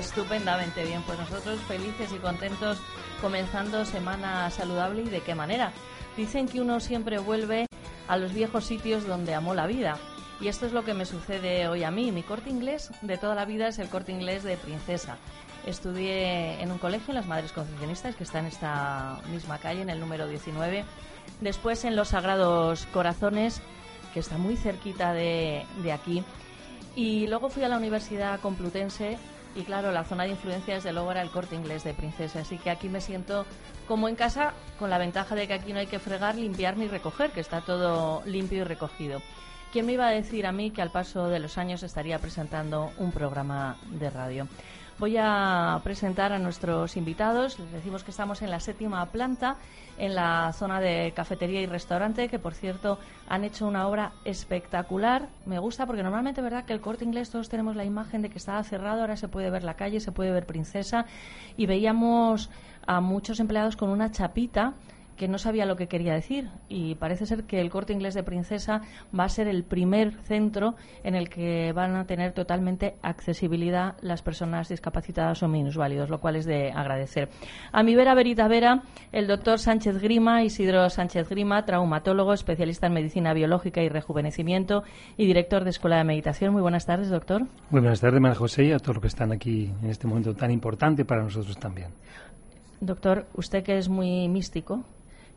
Estupendamente bien? Pues nosotros felices y contentos comenzando semana saludable y de qué manera. Dicen que uno siempre vuelve a los viejos sitios donde amó la vida. Y esto es lo que me sucede hoy a mí. Mi corte inglés de toda la vida es el corte inglés de princesa. Estudié en un colegio, en las Madres Concepcionistas, que está en esta misma calle, en el número 19. Después en los Sagrados Corazones, que está muy cerquita de, de aquí. Y luego fui a la Universidad Complutense y claro, la zona de influencia desde luego era el corte inglés de Princesa. Así que aquí me siento como en casa, con la ventaja de que aquí no hay que fregar, limpiar ni recoger, que está todo limpio y recogido. ¿Quién me iba a decir a mí que al paso de los años estaría presentando un programa de radio? Voy a presentar a nuestros invitados. Les decimos que estamos en la séptima planta, en la zona de cafetería y restaurante, que por cierto han hecho una obra espectacular. Me gusta porque normalmente, ¿verdad?, que el corte inglés todos tenemos la imagen de que estaba cerrado, ahora se puede ver la calle, se puede ver Princesa. Y veíamos a muchos empleados con una chapita que no sabía lo que quería decir y parece ser que el corte inglés de Princesa va a ser el primer centro en el que van a tener totalmente accesibilidad las personas discapacitadas o minusválidos, lo cual es de agradecer. A mi vera verita vera, el doctor Sánchez Grima, Isidro Sánchez Grima, traumatólogo, especialista en medicina biológica y rejuvenecimiento y director de Escuela de Meditación. Muy buenas tardes, doctor. Muy buenas tardes, María José, y a todos los que están aquí en este momento tan importante para nosotros también. Doctor, usted que es muy místico,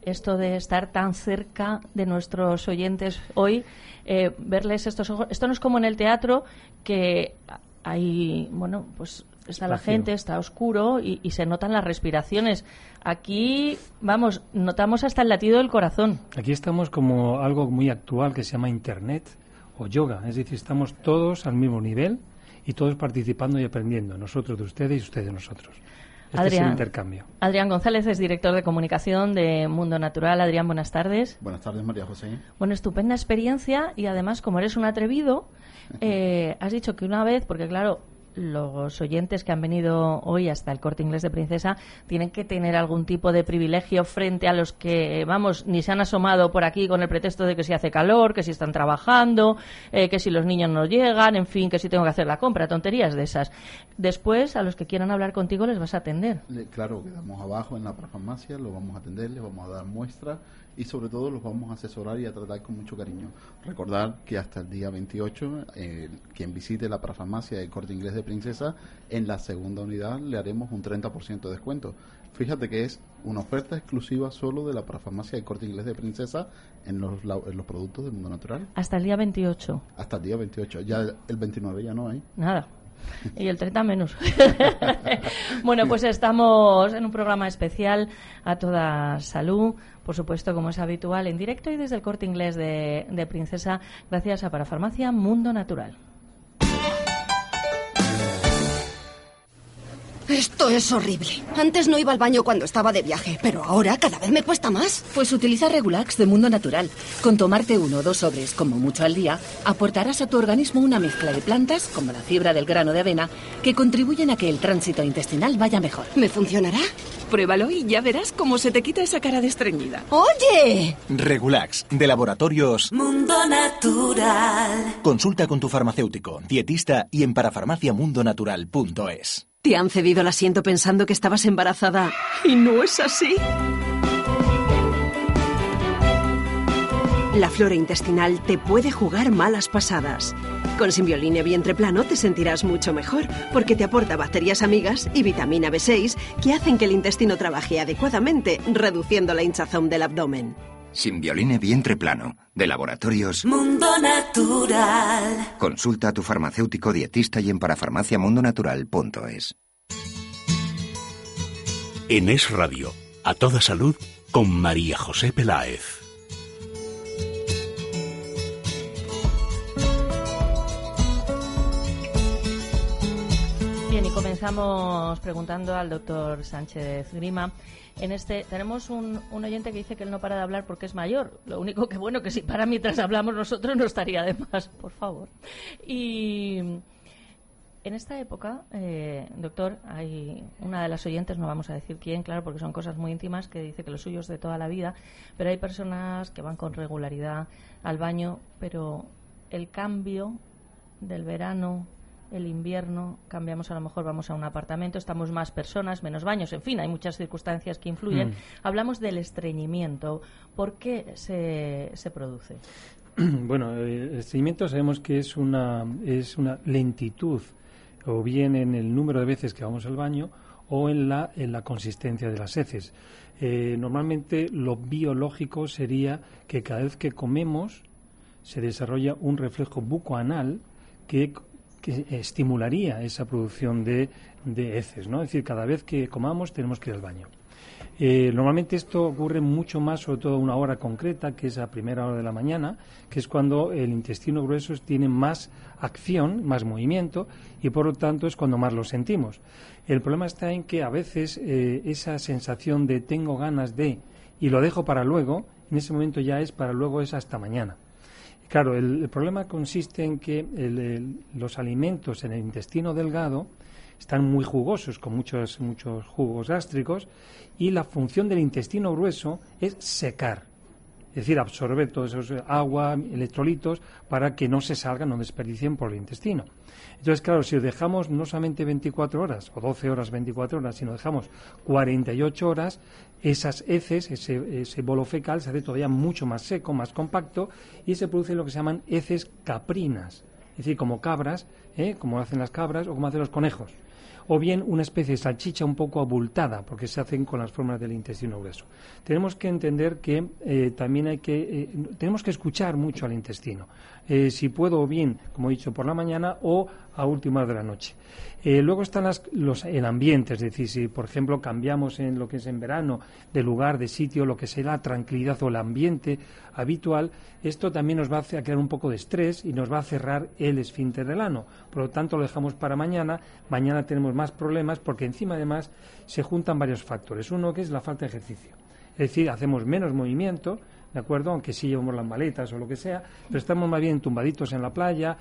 esto de estar tan cerca de nuestros oyentes hoy, eh, verles estos ojos. Esto no es como en el teatro que hay, bueno, pues está la gente, está oscuro y, y, se notan las respiraciones. Aquí, vamos, notamos hasta el latido del corazón. Aquí estamos como algo muy actual que se llama Internet o yoga, es decir, estamos todos al mismo nivel y todos participando y aprendiendo, nosotros de ustedes y ustedes de nosotros. Este Adrián, es el intercambio. Adrián González es director de comunicación de Mundo Natural. Adrián, buenas tardes. Buenas tardes, María José. Bueno, estupenda experiencia y además, como eres un atrevido, eh, has dicho que una vez, porque claro, los oyentes que han venido hoy hasta el corte inglés de Princesa tienen que tener algún tipo de privilegio frente a los que, vamos, ni se han asomado por aquí con el pretexto de que si hace calor, que si están trabajando, eh, que si los niños no llegan, en fin, que si tengo que hacer la compra, tonterías de esas. Después, a los que quieran hablar contigo les vas a atender. Claro, quedamos abajo en la farmacia, lo vamos a atender, les vamos a dar muestras y sobre todo los vamos a asesorar y a tratar con mucho cariño. Recordar que hasta el día 28, eh, quien visite la parafarmacia del Corte Inglés de Princesa, en la segunda unidad le haremos un 30% de descuento. Fíjate que es una oferta exclusiva solo de la parafarmacia del Corte Inglés de Princesa en los, en los productos del mundo natural. Hasta el día 28. Hasta el día 28. Ya el 29 ya no hay. Nada. Y el 30 menos. bueno, pues estamos en un programa especial a toda salud, por supuesto, como es habitual, en directo y desde el corte inglés de, de Princesa, gracias a Parafarmacia Mundo Natural. Esto es horrible. Antes no iba al baño cuando estaba de viaje, pero ahora cada vez me cuesta más. Pues utiliza Regulax de Mundo Natural. Con tomarte uno o dos sobres, como mucho al día, aportarás a tu organismo una mezcla de plantas, como la fibra del grano de avena, que contribuyen a que el tránsito intestinal vaya mejor. ¿Me funcionará? Pruébalo y ya verás cómo se te quita esa cara de estreñida. ¡Oye! Regulax, de laboratorios Mundo Natural. Consulta con tu farmacéutico, dietista y en parafarmaciamundonatural.es. ¿Te han cedido el asiento pensando que estabas embarazada y no es así? La flora intestinal te puede jugar malas pasadas. Con Simbioline Vientre Plano te sentirás mucho mejor porque te aporta bacterias amigas y vitamina B6 que hacen que el intestino trabaje adecuadamente, reduciendo la hinchazón del abdomen. Simbioline Vientre Plano, de Laboratorios Mundo Natural. Consulta a tu farmacéutico dietista y en parafarmaciamundonatural.es. En Es Radio, a toda salud, con María José Peláez. Comenzamos preguntando al doctor Sánchez Grima. En este tenemos un, un, oyente que dice que él no para de hablar porque es mayor. Lo único que bueno que si para mientras hablamos nosotros no estaría de más, por favor. Y en esta época, eh, doctor, hay una de las oyentes, no vamos a decir quién, claro, porque son cosas muy íntimas, que dice que lo suyo es de toda la vida, pero hay personas que van con regularidad al baño, pero el cambio del verano el invierno, cambiamos a lo mejor, vamos a un apartamento, estamos más personas, menos baños, en fin, hay muchas circunstancias que influyen. Mm. Hablamos del estreñimiento. ¿Por qué se, se produce? Bueno, el estreñimiento sabemos que es una, es una lentitud, o bien en el número de veces que vamos al baño, o en la, en la consistencia de las heces. Eh, normalmente lo biológico sería que cada vez que comemos se desarrolla un reflejo bucoanal que que estimularía esa producción de, de, heces, ¿no? Es decir, cada vez que comamos tenemos que ir al baño. Eh, normalmente esto ocurre mucho más, sobre todo a una hora concreta, que es a primera hora de la mañana, que es cuando el intestino grueso tiene más acción, más movimiento, y por lo tanto es cuando más lo sentimos. El problema está en que a veces eh, esa sensación de tengo ganas de y lo dejo para luego, en ese momento ya es para luego es hasta mañana. Claro, el, problema consiste en que los alimentos en el intestino delgado están muy jugosos, con muchos, muchos jugos gástricos, y la función del intestino grueso es secar, es decir, absorber todos esos agua, electrolitos, para que no se salgan, no desperdicien por el intestino. Entonces, claro, si dejamos no solamente 24 horas o 12 horas, 24 horas, sino dejamos 48 horas, esas heces, ese, bolo fecal se hace todavía mucho más seco, más compacto y se produce lo que se llaman heces caprinas, es decir, como cabras, ¿eh? como hacen las cabras o como hacen los conejos o bien una especie de salchicha un poco abultada, porque se hacen con las formas del intestino grueso. Tenemos que entender que eh, también hay que, eh, tenemos que escuchar mucho al intestino. Eh, si puedo, bien, como he dicho, por la mañana o a últimas de la noche. Luego están los, el ambiente, es decir, si por ejemplo cambiamos en lo que es en verano de lugar, de sitio, lo que será la tranquilidad o el ambiente habitual, esto también nos va a crear un poco de estrés y nos va a cerrar el esfínter del ano. Por lo tanto, lo dejamos para mañana. Mañana tenemos más problemas porque encima además se juntan varios factores. Uno que es la falta de ejercicio. Es decir, hacemos menos movimiento, ¿de acuerdo? Aunque sí llevamos las maletas o lo que sea, pero estamos más bien tumbaditos en la playa,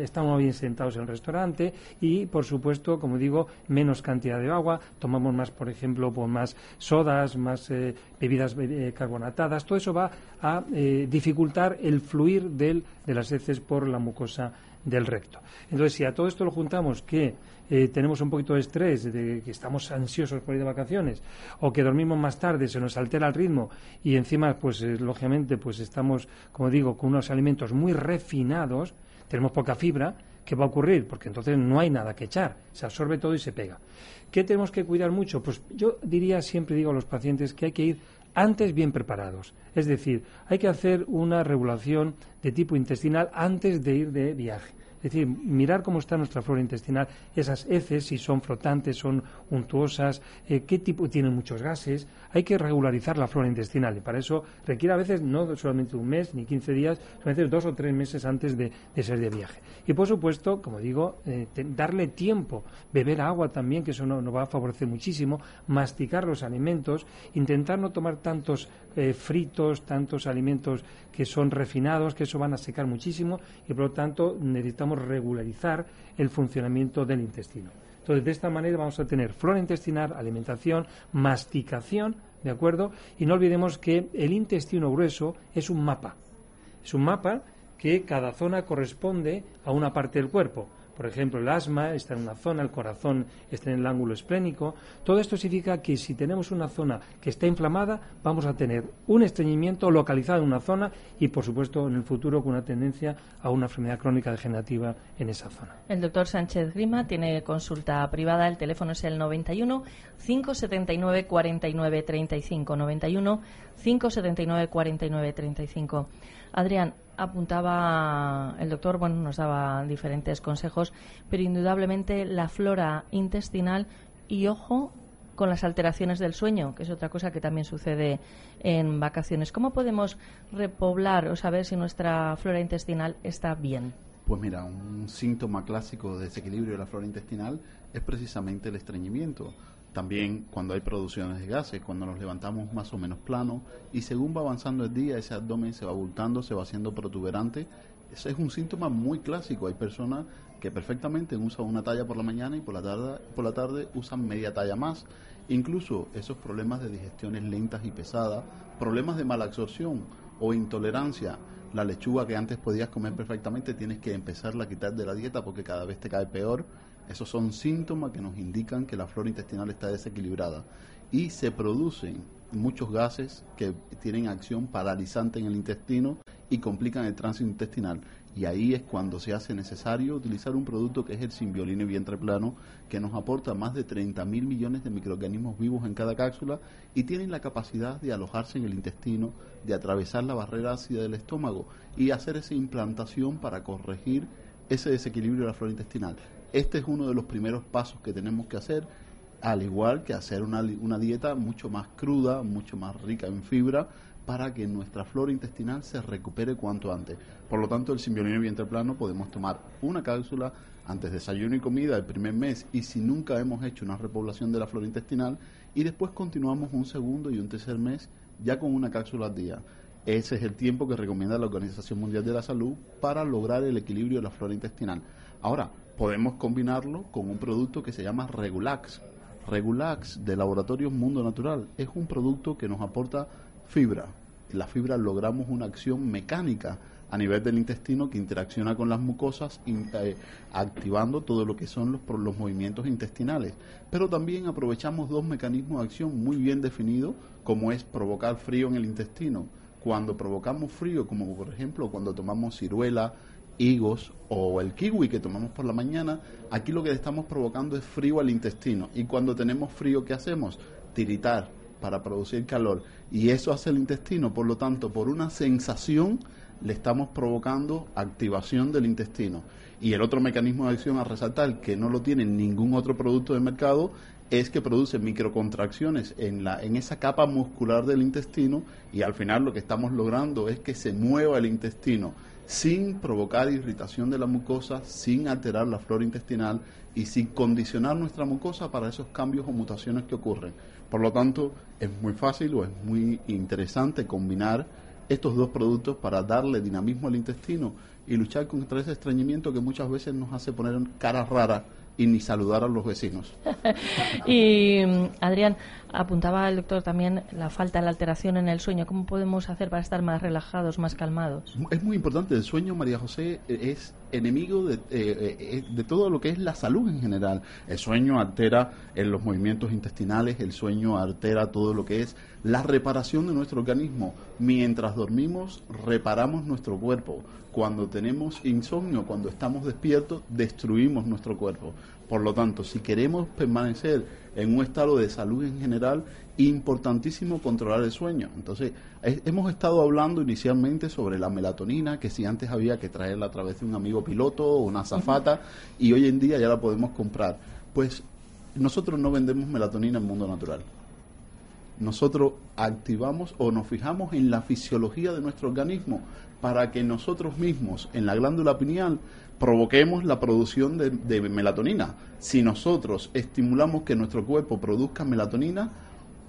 estamos más bien sentados en el restaurante y, por supuesto, como digo, menos cantidad de agua, tomamos más, por ejemplo, pues más sodas, más eh, bebidas eh, carbonatadas, todo eso va a eh, dificultar el fluir del, de las heces por la mucosa del recto. Entonces, si a todo esto lo juntamos que eh, tenemos un poquito de estrés, que estamos ansiosos por ir de vacaciones, o que dormimos más tarde, se nos altera el ritmo y encima, pues eh, lógicamente, pues estamos, como digo, con unos alimentos muy refinados, tenemos poca fibra, ¿qué va a ocurrir? Porque entonces no hay nada que echar, se absorbe todo y se pega. ¿Qué tenemos que cuidar mucho? Pues yo diría, siempre digo a los pacientes que hay que ir antes bien preparados. Es decir, hay que hacer una regulación de tipo intestinal antes de ir de viaje. Es decir, mirar cómo está nuestra flora intestinal, esas heces, si son flotantes, son untuosas, eh, qué tipo tienen muchos gases. Hay que regularizar la flora intestinal y para eso requiere a veces no solamente un mes ni 15 días, a veces dos o tres meses antes de, ser de viaje. Y por supuesto, como digo, eh, darle tiempo, beber agua también, que eso nos no va a favorecer muchísimo, masticar los alimentos, intentar no tomar tantos eh, fritos, tantos alimentos que son refinados, que eso van a secar muchísimo y por lo tanto necesitamos regularizar el funcionamiento del intestino. Entonces, de esta manera vamos a tener flora intestinal, alimentación, masticación, ¿de acuerdo? Y no olvidemos que el intestino grueso es un mapa. Es un mapa que cada zona corresponde a una parte del cuerpo. Por ejemplo, el asma está en una zona, el corazón está en el ángulo esplénico. Todo esto significa que si tenemos una zona que está inflamada, vamos a tener un estreñimiento localizado en una zona y, por supuesto, en el futuro con una tendencia a una enfermedad crónica degenerativa en esa zona. El doctor Sánchez Grima tiene consulta privada. El teléfono es el 91 579 49 35. 91 579 49 35. Adrián, apuntaba el doctor, bueno, nos daba diferentes consejos, pero indudablemente la flora intestinal y ojo con las alteraciones del sueño, que es otra cosa que también sucede en vacaciones. ¿Cómo podemos repoblar o saber si nuestra flora intestinal está bien? Pues mira, un síntoma clásico de desequilibrio de la flora intestinal es precisamente el estreñimiento. También cuando hay producciones de gases, cuando nos levantamos más o menos plano y según va avanzando el día, ese abdomen se va abultando, se va haciendo protuberante. Ese es un síntoma muy clásico. Hay personas que perfectamente usan una talla por la mañana y por la tarde, por la tarde usan media talla más. Incluso esos problemas de digestiones lentas y pesadas, problemas de mala absorción o intolerancia. La lechuga que antes podías comer perfectamente tienes que empezarla a quitar de la dieta porque cada vez te cae peor. Esos son síntomas que nos indican que la flora intestinal está desequilibrada y se producen muchos gases que tienen acción paralizante en el intestino y complican el tránsito intestinal. Y ahí es cuando se hace necesario utilizar un producto que es el Simbioline vientre plano, que nos aporta más de 30 mil millones de microorganismos vivos en cada cápsula y tienen la capacidad de alojarse en el intestino, de atravesar la barrera ácida del estómago y hacer esa implantación para corregir ese desequilibrio de la flora intestinal. Este es uno de los primeros pasos que tenemos que hacer, al igual que hacer una, una dieta mucho más cruda, mucho más rica en fibra, para que nuestra flora intestinal se recupere cuanto antes. Por lo tanto, el simbiolino vientre plano podemos tomar una cápsula antes de desayuno y comida el primer mes y si nunca hemos hecho una repoblación de la flora intestinal y después continuamos un segundo y un tercer mes ya con una cápsula al día. Ese es el tiempo que recomienda la Organización Mundial de la Salud para lograr el equilibrio de la flora intestinal. Ahora, podemos combinarlo con un producto que se llama Regulax. Regulax de Laboratorio Mundo Natural es un producto que nos aporta fibra. La fibra logramos una acción mecánica a nivel del intestino que interacciona con las mucosas, eh, activando todo lo que son los, los movimientos intestinales. Pero también aprovechamos dos mecanismos de acción muy bien definidos, como es provocar frío en el intestino. Cuando provocamos frío, como por ejemplo cuando tomamos ciruela, higos o el kiwi que tomamos por la mañana, aquí lo que estamos provocando es frío al intestino. Y cuando tenemos frío, ¿qué hacemos? Tiritar para producir calor. Y eso hace el intestino, por lo tanto, por una sensación le estamos provocando activación del intestino. Y el otro mecanismo de acción a resaltar, que no lo tiene ningún otro producto de mercado, es que produce microcontracciones en, la, en esa capa muscular del intestino y al final lo que estamos logrando es que se mueva el intestino sin provocar irritación de la mucosa, sin alterar la flora intestinal y sin condicionar nuestra mucosa para esos cambios o mutaciones que ocurren. Por lo tanto, es muy fácil o es muy interesante combinar estos dos productos para darle dinamismo al intestino y luchar contra ese estreñimiento que muchas veces nos hace poner cara rara y ni saludar a los vecinos. y Adrián, apuntaba el doctor también la falta, la alteración en el sueño. ¿Cómo podemos hacer para estar más relajados, más calmados? Es muy importante. El sueño, María José, es enemigo de, eh, eh, de todo lo que es la salud en general. El sueño altera en los movimientos intestinales, el sueño altera todo lo que es la reparación de nuestro organismo. Mientras dormimos, reparamos nuestro cuerpo. Cuando tenemos insomnio, cuando estamos despiertos, destruimos nuestro cuerpo. Por lo tanto, si queremos permanecer en un estado de salud en general, importantísimo controlar el sueño. Entonces, hemos estado hablando inicialmente sobre la melatonina, que si antes había que traerla a través de un amigo piloto o una zafata, y hoy en día ya la podemos comprar. Pues nosotros no vendemos melatonina en mundo natural. Nosotros activamos o nos fijamos en la fisiología de nuestro organismo para que nosotros mismos en la glándula pineal provoquemos la producción de, melatonina. Si nosotros estimulamos que nuestro cuerpo produzca melatonina,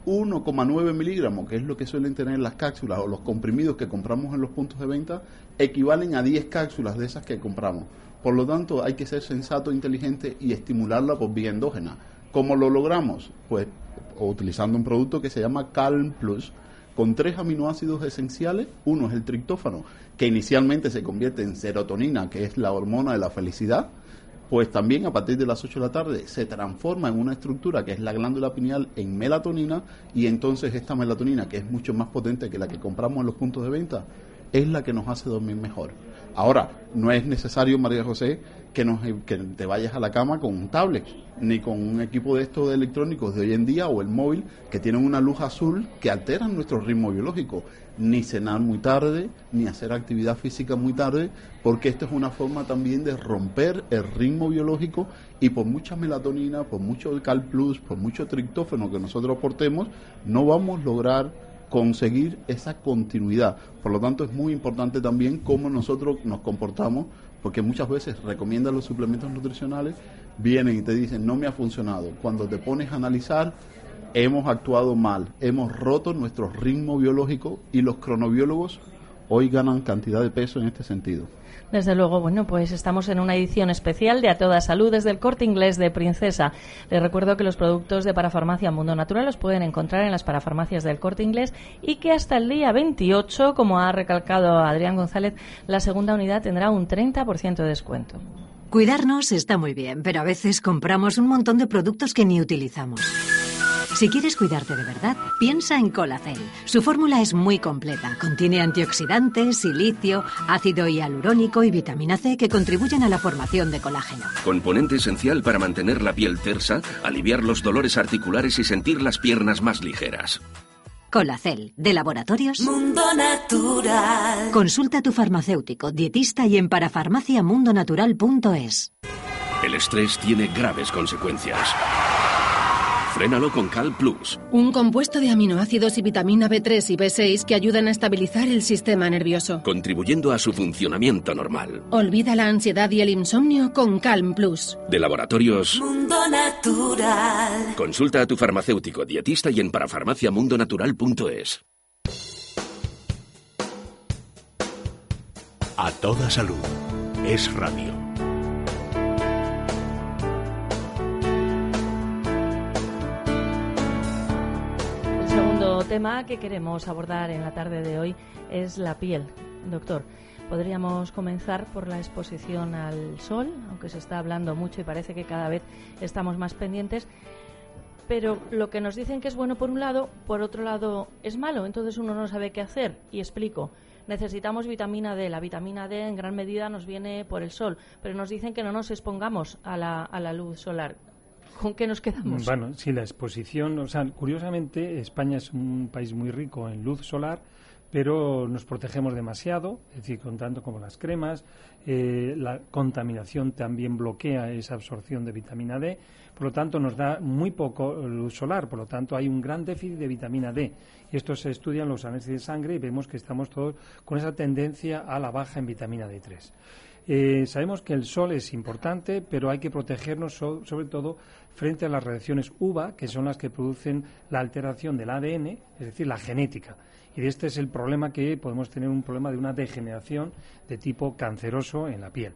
1,9 miligramos, que es lo que suelen tener las cápsulas o los comprimidos que compramos en los puntos de venta, equivalen a 10 cápsulas de esas que compramos. Por lo tanto, hay que ser sensato, inteligente y estimularla por vía endógena. ¿Cómo lo logramos? Pues utilizando un producto que se llama Calm Plus, con tres aminoácidos esenciales. Uno es el triptófano, que inicialmente se convierte en serotonina, que es la hormona de la felicidad. Pues también a partir de las 8 de la tarde se transforma en una estructura que es la glándula pineal en melatonina y entonces esta melatonina, que es mucho más potente que la que compramos en los puntos de venta, es la que nos hace dormir mejor. Ahora, no es necesario, María José, que, nos, que te vayas a la cama con un tablet, ni con un equipo de estos electrónicos de hoy en día o el móvil que tienen una luz azul que alteran nuestro ritmo biológico. Ni cenar muy tarde, ni hacer actividad física muy tarde, porque esto es una forma también de romper el ritmo biológico y por mucha melatonina, por mucho Cal Plus, por mucho triptófano que nosotros aportemos, no vamos a lograr conseguir esa continuidad. Por lo tanto, es muy importante también cómo nosotros nos comportamos porque muchas veces recomiendan los suplementos nutricionales, vienen y te dicen no me ha funcionado. Cuando te pones a analizar, hemos actuado mal, hemos roto nuestro ritmo biológico y los cronobiólogos hoy ganan cantidad de peso en este sentido. Desde luego, bueno, pues estamos en una edición especial de A Toda Salud desde el Corte Inglés de Princesa. Les recuerdo que los productos de Parafarmacia Mundo Natural los pueden encontrar en las parafarmacias del Corte Inglés y que hasta el día 28, como ha recalcado Adrián González, la segunda unidad tendrá un 30% de descuento. Cuidarnos está muy bien, pero a veces compramos un montón de productos que ni utilizamos. Si quieres cuidarte de verdad, piensa en Colacel. Su fórmula es muy completa. Contiene antioxidantes, silicio, ácido hialurónico y vitamina C que contribuyen a la formación de colágeno. Componente esencial para mantener la piel tersa, aliviar los dolores articulares y sentir las piernas más ligeras. Colacel, de Laboratorios Mundo Natural. Consulta a tu farmacéutico, dietista y en parafarmaciamundonatural.es. El estrés tiene graves consecuencias. Frénalo con Cal Plus. Un compuesto de aminoácidos y vitamina B3 y B6 que ayudan a estabilizar el sistema nervioso. Contribuyendo a su funcionamiento normal. Olvida la ansiedad y el insomnio con Calm Plus. De laboratorios. Mundo Natural. Consulta a tu farmacéutico, dietista y en parafarmaciamundonatural.es. A toda salud. Es radio. Tema que queremos abordar en la tarde de hoy es la piel. Doctor, podríamos comenzar por la exposición al sol, aunque se está hablando mucho y parece que cada vez estamos más pendientes. Pero lo que nos dicen que es bueno por un lado, por otro lado es malo. Entonces uno no sabe qué hacer. Y explico. Necesitamos vitamina D. La vitamina D en gran medida nos viene por el sol. Pero nos dicen que no nos expongamos a la, a la luz solar. ¿Con qué nos quedamos? Bueno, sí, la exposición, o sea, curiosamente España es un país muy rico en luz solar, pero nos protegemos demasiado, es decir, con tanto como las cremas, eh, la contaminación también bloquea esa absorción de vitamina D, por lo tanto nos da muy poco luz solar, por lo tanto hay un gran déficit de vitamina D. Y esto se estudia en los análisis de sangre y vemos que estamos todos con esa tendencia a la baja en vitamina D3. Eh, sabemos que el sol es importante, pero hay que protegernos so- sobre todo frente a las reacciones UVA, que son las que producen la alteración del ADN, es decir, la genética. Y este es el problema que podemos tener un problema de una degeneración de tipo canceroso en la piel.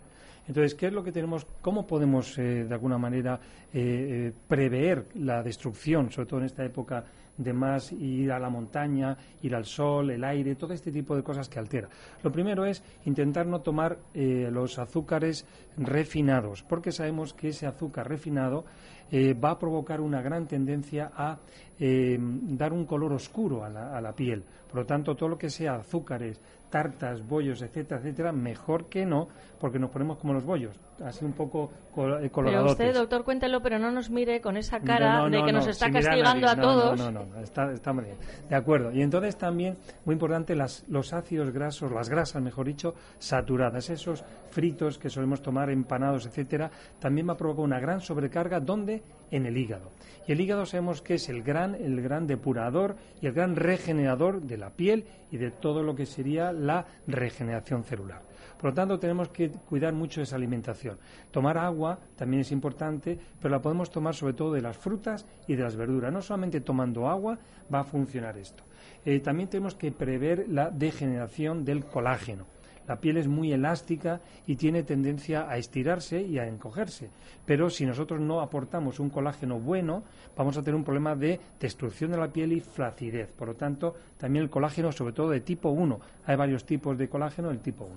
Entonces, ¿qué es lo que tenemos? ¿Cómo podemos, eh, de alguna manera, eh, eh, prever la destrucción, sobre todo en esta época de más ir a la montaña, ir al sol, el aire, todo este tipo de cosas que altera? Lo primero es intentar no tomar los azúcares refinados, porque sabemos que ese azúcar refinado va a provocar una gran tendencia a dar un color oscuro a la, a la piel. Por lo tanto, todo lo que sea azúcares, tartas, bollos, etcétera, etcétera, mejor que no, porque nos ponemos como los bollos, así un poco col- eh, Pero coloradotes. usted, doctor, cuéntelo, pero no nos mire con esa cara No, no, de no, que nos no, está castigando a todos. No, no, no, está, está muy bien. De acuerdo. Y entonces también, muy importante, las, los ácidos grasos, las grasas, mejor dicho, saturadas, esos fritos que solemos tomar, empanados, etcétera, también va a provocar una gran sobrecarga, ¿dónde? En el hígado. Y el hígado sabemos que es el gran, el gran depurador y el gran regenerador de la piel y de todo lo que sería la regeneración celular. Por lo tanto, tenemos que cuidar mucho esa alimentación. Tomar agua también es importante, pero la podemos tomar sobre todo de las frutas y de las verduras. No solamente tomando agua va a funcionar esto. Eh, también tenemos que prever la degeneración del colágeno. La piel es muy elástica y tiene tendencia a estirarse y a encogerse. Pero si nosotros no aportamos un colágeno bueno, vamos a tener un problema de destrucción de la piel y flacidez. Por lo tanto, también el colágeno, sobre todo de tipo 1. Hay varios tipos de colágeno del tipo 1.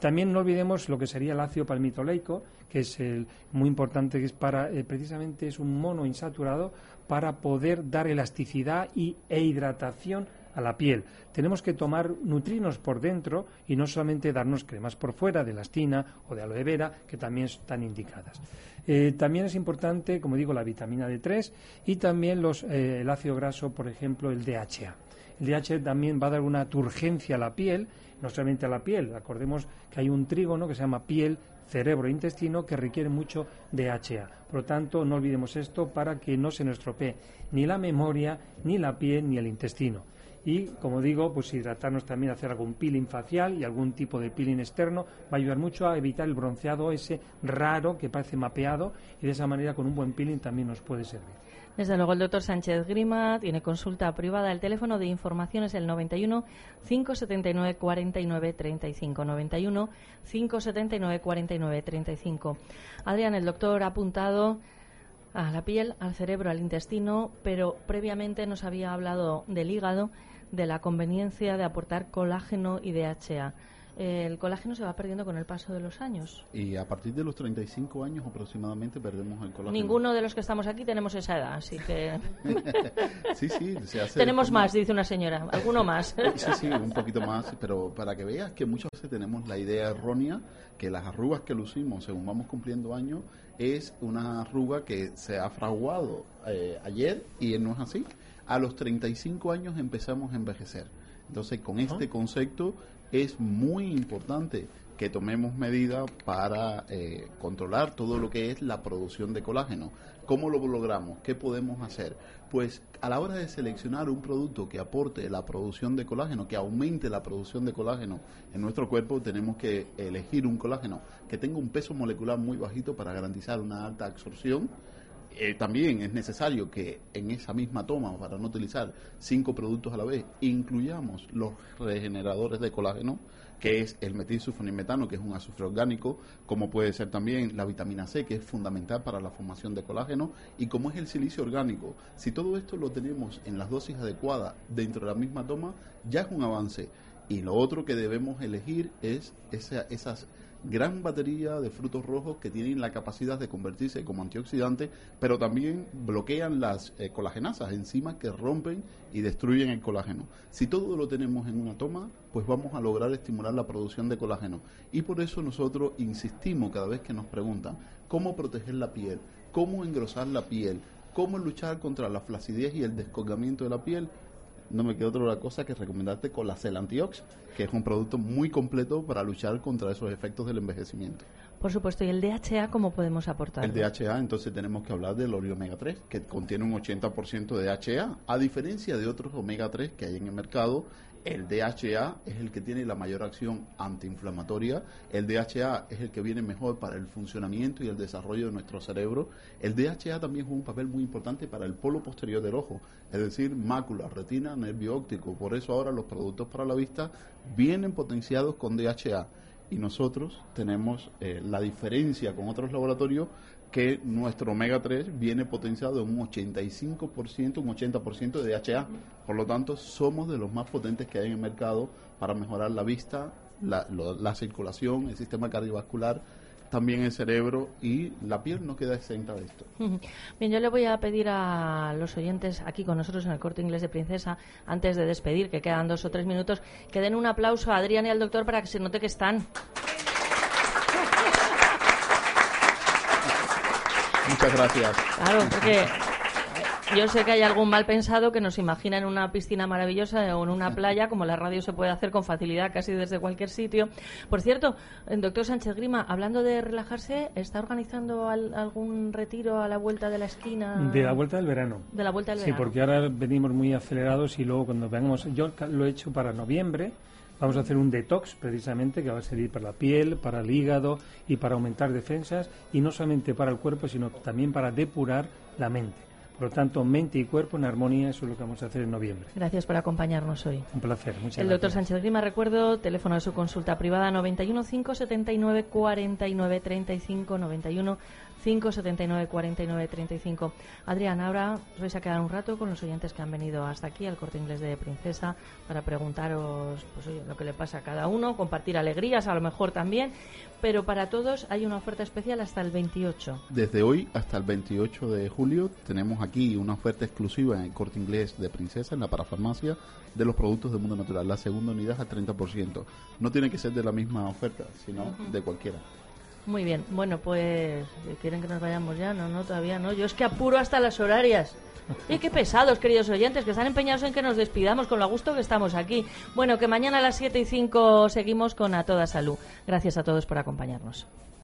También no olvidemos lo que sería el ácido palmitoleico, que es el, muy importante, que es para, eh, precisamente es un monoinsaturado para poder dar elasticidad y, e hidratación a la piel. Tenemos que tomar nutrinos por dentro y no solamente darnos cremas por fuera de elastina o de aloe vera, que también están indicadas. Eh, también es importante, como digo, la vitamina D3 y también los, eh, el ácido graso, por ejemplo, el DHA. El DHA también va a dar una turgencia a la piel, no solamente a la piel. Acordemos que hay un trígono que se llama piel, cerebro e intestino que requiere mucho DHA. Por lo tanto, no olvidemos esto para que no se nos estropee ni la memoria, ni la piel, ni el intestino. Y, como digo, pues hidratarnos también, hacer algún peeling facial y algún tipo de peeling externo va a ayudar mucho a evitar el bronceado ese raro que parece mapeado y de esa manera con un buen peeling también nos puede servir. Desde luego el doctor Sánchez Grima tiene consulta privada. El teléfono de información es el 91 579 49 35. 91 579 49 35. Adrián, el doctor ha apuntado a la piel, al cerebro, al intestino, pero previamente nos había hablado del hígado, de la conveniencia de aportar colágeno y DHA el colágeno se va perdiendo con el paso de los años. Y a partir de los 35 años aproximadamente perdemos el colágeno. Ninguno de los que estamos aquí tenemos esa edad, así que... sí, sí, se hace Tenemos más, dice una señora, alguno más. sí, sí, un poquito más, pero para que veas que muchas veces tenemos la idea errónea que las arrugas que lucimos según vamos cumpliendo años es una arruga que se ha fraguado eh, ayer y no es así. A los 35 años empezamos a envejecer. Entonces, con este concepto es muy importante que tomemos medidas para eh, controlar todo lo que es la producción de colágeno. ¿Cómo lo logramos? ¿Qué podemos hacer? Pues a la hora de seleccionar un producto que aporte la producción de colágeno, que aumente la producción de colágeno en nuestro cuerpo, tenemos que elegir un colágeno que tenga un peso molecular muy bajito para garantizar una alta absorción eh, también es necesario que en esa misma toma, para no utilizar cinco productos a la vez, incluyamos los regeneradores de colágeno, que es el metilsulfonimetano, que es un azufre orgánico, como puede ser también la vitamina C, que es fundamental para la formación de colágeno, y como es el silicio orgánico. Si todo esto lo tenemos en las dosis adecuadas dentro de la misma toma, ya es un avance. Y lo otro que debemos elegir es esas gran batería de frutos rojos que tienen la capacidad de convertirse como antioxidantes, pero también bloquean las eh, colagenasas, enzimas que rompen y destruyen el colágeno. Si todo lo tenemos en una toma, pues vamos a lograr estimular la producción de colágeno. Y por eso nosotros insistimos cada vez que nos preguntan cómo proteger la piel, cómo engrosar la piel, cómo luchar contra la flacidez y el descolgamiento de la piel, no me queda otra cosa que recomendarte Colacel Antiox, que es un producto muy completo para luchar contra esos efectos del envejecimiento. Por supuesto, ¿y el DHA cómo podemos aportar? El DHA, entonces tenemos que hablar del omega 3, que contiene un 80% de DHA, a diferencia de otros omega 3 que hay en el mercado el DHA es el que tiene la mayor acción antiinflamatoria. El DHA es el que viene mejor para el funcionamiento y el desarrollo de nuestro cerebro. El DHA también juega un papel muy importante para el polo posterior del ojo, es decir, mácula, retina, nervio óptico. Por eso ahora los productos para la vista vienen potenciados con DHA. Y nosotros tenemos eh, la diferencia con otros laboratorios que nuestro omega 3 viene potenciado en un 85%, un 80% de DHA. Por lo tanto, somos de los más potentes que hay en el mercado para mejorar la vista, la, la circulación, el sistema cardiovascular, también el cerebro y la piel no queda exenta de esto. Bien, yo le voy a pedir a los oyentes aquí con nosotros en el corte inglés de Princesa, antes de despedir, que quedan dos o tres minutos, que den un aplauso a Adrián y al doctor para que se note que están. Muchas gracias. Claro, porque yo sé que hay algún mal pensado que nos imagina en una piscina maravillosa o en una playa, como la radio se puede hacer con facilidad casi desde cualquier sitio. Por cierto, el doctor Sánchez Grima, hablando de relajarse, ¿está organizando algún retiro a la vuelta de la esquina? De la vuelta del verano. De la vuelta del verano. Sí, porque ahora venimos muy acelerados y luego cuando vengamos, yo lo he hecho para noviembre Vamos a hacer un detox precisamente que va a servir para la piel, para el hígado y para aumentar defensas y no solamente para el cuerpo, sino también para depurar la mente. Por lo tanto, mente y cuerpo en armonía, eso es lo que vamos a hacer en noviembre. Gracias por acompañarnos hoy. Un placer, muchas gracias. El doctor Sánchez Grima, recuerdo, teléfono de su consulta privada 91 579 49 35 91 579 49 35. Adrián, ahora os vais a quedar un rato con los oyentes que han venido hasta aquí al corte inglés de Princesa para preguntaros pues, oye, lo que le pasa a cada uno, compartir alegrías a lo mejor también, pero para todos hay una oferta especial hasta el 28. Desde hoy hasta el 28 de julio tenemos aquí una oferta exclusiva en el corte inglés de Princesa, en la parafarmacia, de los productos del mundo natural. La segunda unidad al 30%. No tiene que ser de la misma oferta, sino de cualquiera. Muy bien, bueno, pues quieren que nos vayamos ya, no, no, todavía no. Yo es que apuro hasta las horarias. Y qué pesados, queridos oyentes, que están empeñados en que nos despidamos con lo gusto que estamos aquí. Bueno, que mañana a las 7 y 5 seguimos con A Toda Salud. Gracias a todos por acompañarnos.